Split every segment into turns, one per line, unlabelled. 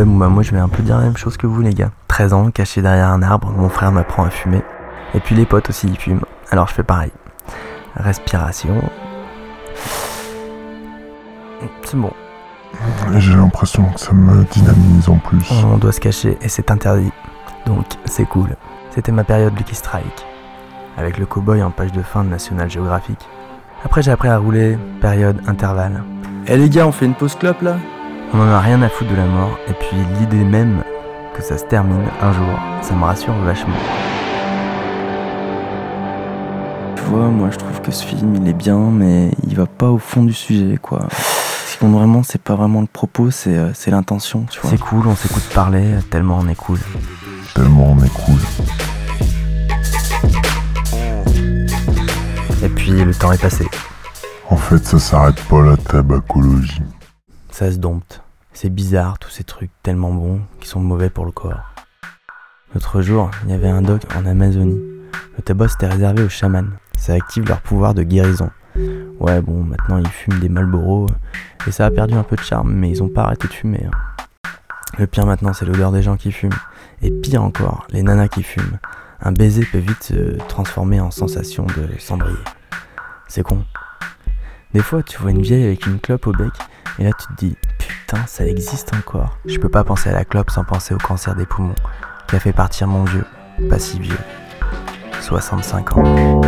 Ouais, bon, bah, moi je vais un peu dire la même chose que vous, les gars. 13 ans, caché derrière un arbre, mon frère m'apprend à fumer. Et puis les potes aussi, ils fument. Alors je fais pareil. Respiration. C'est bon.
J'ai l'impression que ça me dynamise en plus.
On doit se cacher et c'est interdit. Donc c'est cool. C'était ma période Lucky Strike. Avec le cowboy en page de fin de National Geographic. Après j'ai appris à rouler, période intervalle.
Eh les gars, on fait une pause clope là?
On en a rien à foutre de la mort, et puis l'idée même que ça se termine un jour, ça me rassure vachement.
Tu vois, moi je trouve que ce film il est bien, mais il va pas au fond du sujet quoi. Ce qui compte vraiment, c'est pas vraiment le propos, c'est euh, c'est l'intention, tu vois.
C'est cool, on s'écoute parler, tellement on est cool.
Tellement on est cool.
Et puis le temps est passé.
En fait, ça s'arrête pas la tabacologie.
Se dompte. C'est bizarre tous ces trucs tellement bons qui sont mauvais pour le corps. L'autre jour, il y avait un doc en Amazonie. Le tabac c'était réservé aux chamans. Ça active leur pouvoir de guérison. Ouais, bon, maintenant ils fument des Marlboro et ça a perdu un peu de charme, mais ils ont pas arrêté de fumer. hein. Le pire maintenant, c'est l'odeur des gens qui fument. Et pire encore, les nanas qui fument. Un baiser peut vite se transformer en sensation de cendrier. C'est con. Des fois, tu vois une vieille avec une clope au bec, et là tu te dis, putain, ça existe encore. Je peux pas penser à la clope sans penser au cancer des poumons, qui a fait partir mon vieux, pas si vieux, 65 ans.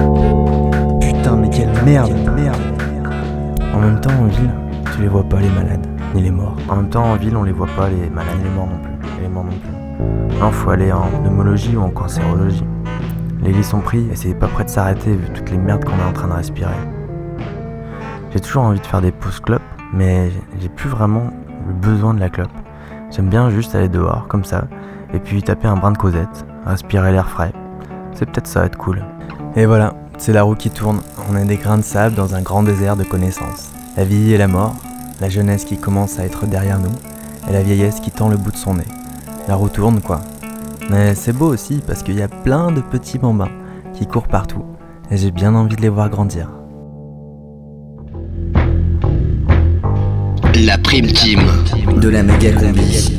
Putain, mais quelle merde, merde.
En même temps, en ville, tu les vois pas les malades, ni les morts. En même temps, en ville, on les voit pas les malades, ni les morts non plus. Et les morts non plus. Non, faut aller en pneumologie ou en cancérologie. Les lits sont pris et c'est pas prêt de s'arrêter vu toutes les merdes qu'on est en train de respirer. J'ai toujours envie de faire des pauses clopes, mais j'ai plus vraiment le besoin de la clope. J'aime bien juste aller dehors, comme ça, et puis taper un brin de causette, respirer l'air frais. C'est peut-être ça être cool. Et voilà, c'est la roue qui tourne. On est des grains de sable dans un grand désert de connaissances. La vie et la mort, la jeunesse qui commence à être derrière nous, et la vieillesse qui tend le bout de son nez. La roue tourne, quoi. Mais c'est beau aussi parce qu'il y a plein de petits bambins qui courent partout, et j'ai bien envie de les voir grandir.
La prime team.
de la méga combi.